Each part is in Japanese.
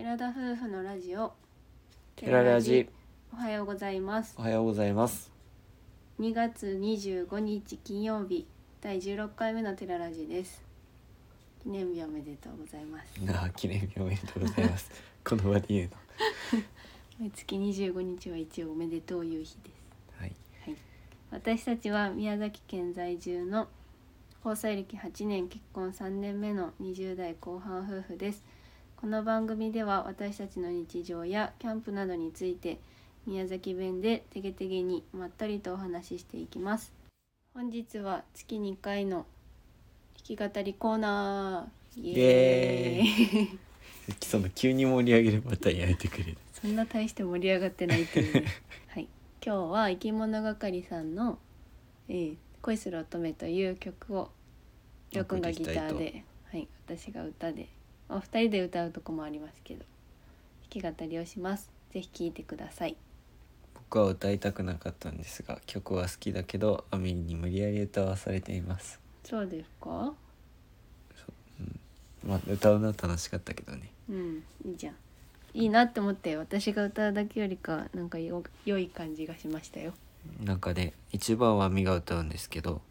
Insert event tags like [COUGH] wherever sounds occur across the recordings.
寺田夫婦のラジオ。テララジおはようございますおはようございます2月25日金曜日第16回目のテララジです記念日おめでとうございますなあ記念日おめでとうございますこの場で言うの毎月25日は一応おめでとういう日ですはいはい、私たちは宮崎県在住の交際歴8年結婚3年目の20代後半夫婦ですこの番組では私たちの日常やキャンプなどについて宮崎弁でてげてげにまったりとお話ししていきます。本日は月2回の弾き語りコーナー。イエーイ。[LAUGHS] その急に盛り上げるパターンやめてくれる。そんな大して盛り上がってないというね。[LAUGHS] はい。今日は生き物係さんの「えー恋する乙女」という曲をりょうくんがギターで、はい、私が歌でお二人で歌うとこもありますけど弾き語りをします。ぜひ聴いてください。僕は歌いたくなかったんですが曲は好きだけどアミリに無理やり歌わされています。そうですか？まあ歌うのは楽しかったけどね。うんいいじゃん。いいなって思って私が歌うだけよりかなんかよ良い感じがしましたよ。なんかね1番はアミが歌うんですけど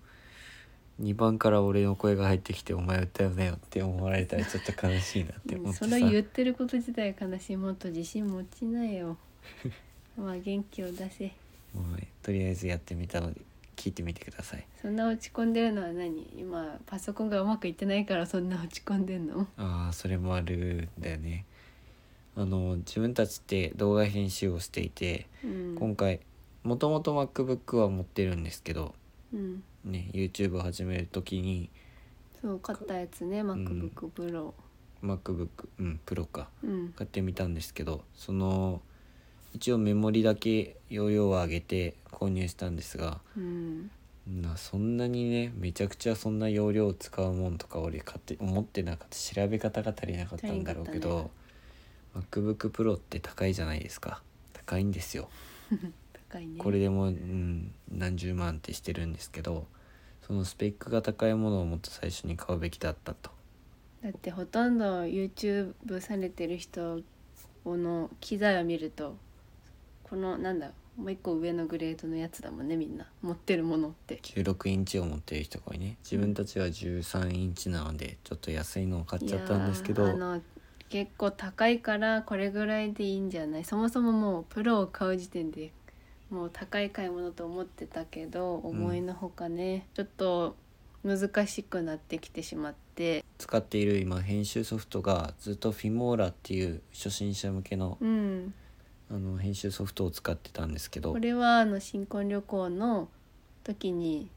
2番から俺の声が入ってきて「お前歌うなよ」って思われたらちょっと悲しいなって思ってさ。それ言ってること自体悲しいもっと自信持ちなよ。[LAUGHS] まあ元気を出せ。もうとりあえずやってみたので聞いてみてください。そんな落ち込んでるのは何？今パソコンがうまくいってないからそんな落ち込んでんの？ああそれもあるんだよね。あの自分たちって動画編集をしていて、うん。今回もともと MacBook は持ってるんですけどうん。ね YouTube を始める時にそう買ったやつね MacBook Pro MacBook うんプロか。うん。買ってみたんですけどその一応メモリだけ容量を上げて購入したんですがうん。なそんなにねめちゃくちゃそんな容量を使うもんとか俺買って思ってなかった。調べ方が足りなかったんだろうけど、MacBook Pro って高いじゃないですか。高いんですよ [LAUGHS] 高いね。これでも、うん、何十万ってしてるんですけどそのスペックが高いものをもっと最初に買うべきだったと。だってほとんど YouTube されてる人の機材を見るとこのなんだもう一個上のグレードのやつだもんねみんな持ってるものって。16インチを持ってる人が多いね。自分たちは13インチなのでちょっと安いのを買っちゃったんですけど。結構高いからこれぐらいでいいんじゃない？そもそももうプロを買う時点でもう高い買い物と思ってたけど思いのほかね、ちょっと難しくなってきてしまって。使っている今編集ソフトがずっとフィモーラっていう初心者向けのうん。あの編集ソフトを使ってたんですけど。これはあの新婚旅行の時に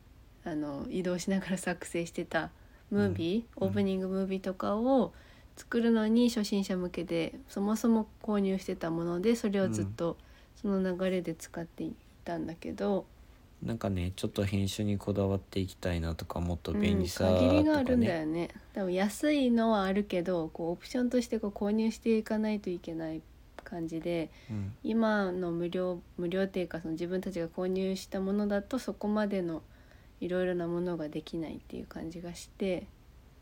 あの移動しながら作成してたムービー、うん。オープニングムービーとかを作るのに初心者向けでそもそも購入してたものでそれをずっとその流れで使っていたんだけど、なんかねちょっと編集にこだわっていきたいなとかもっと便利さうん、とか限りがあるんだねよね。多分安いのはあるけどこうオプションとしてこう購入していかないといけない感じでうん。今の無料無料っていうかその自分たちが購入したものだとそこまでのいろいろなものができないっていう感じがして。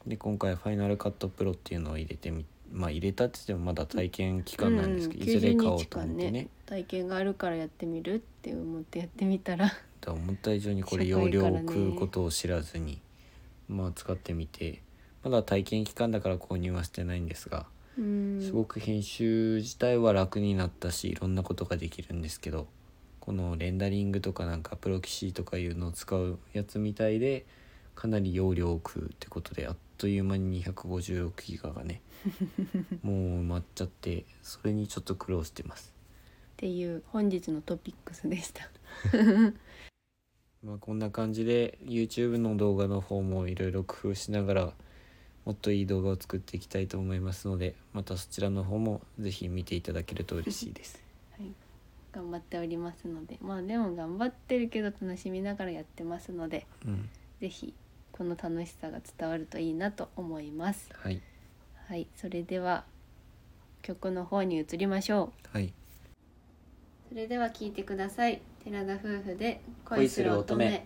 で今回ファイナルカットプロっていうのを入れてみまあ入れたって言ってもまだ体験期間なんですけど、うんいずれ買お90日うと思間ってね。体験があるからやってみるって思ってやってみたら。思った以上にこれ社容量を食うことを知らずに、まあ使ってみてまだ体験期間だから購入はしてないんですがうん。すごく編集自体は楽になったしいろんなことができるんですけどこのレンダリングとかなんかプロキシとかいうのを使うやつみたいでかなり容量を食うってことであっという間に256ギガがね [LAUGHS] もう埋まっちゃってそれにちょっと苦労してます。っていう本日のトピックスでした。[LAUGHS] まあ、こんな感じで YouTube の動画の方もいろいろ工夫しながらもっといい動画を作っていきたいと思いますのでまたそちらの方もぜひ見ていただけると嬉しいです。[LAUGHS] はい、頑張っておりますのでまあでも頑張ってるけど楽しみながらやってますのでうん、ぜひこの楽しさが伝わるといいなと思います。はい、はい、それでは曲の方に移りましょう。はいそれでは聞いてください。寺田夫婦で恋する乙女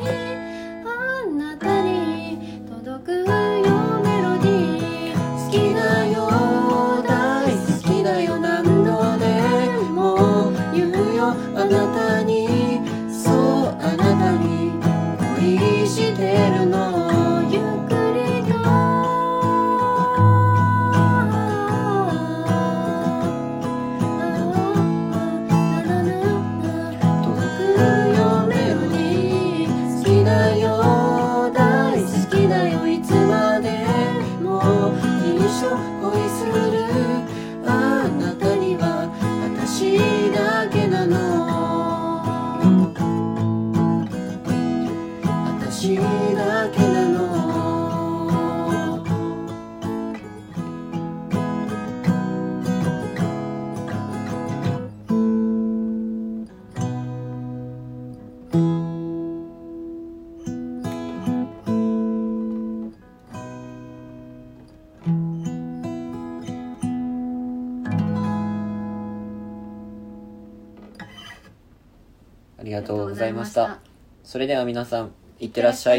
here. りがとうございました。それでは皆さん、いってらっしゃい。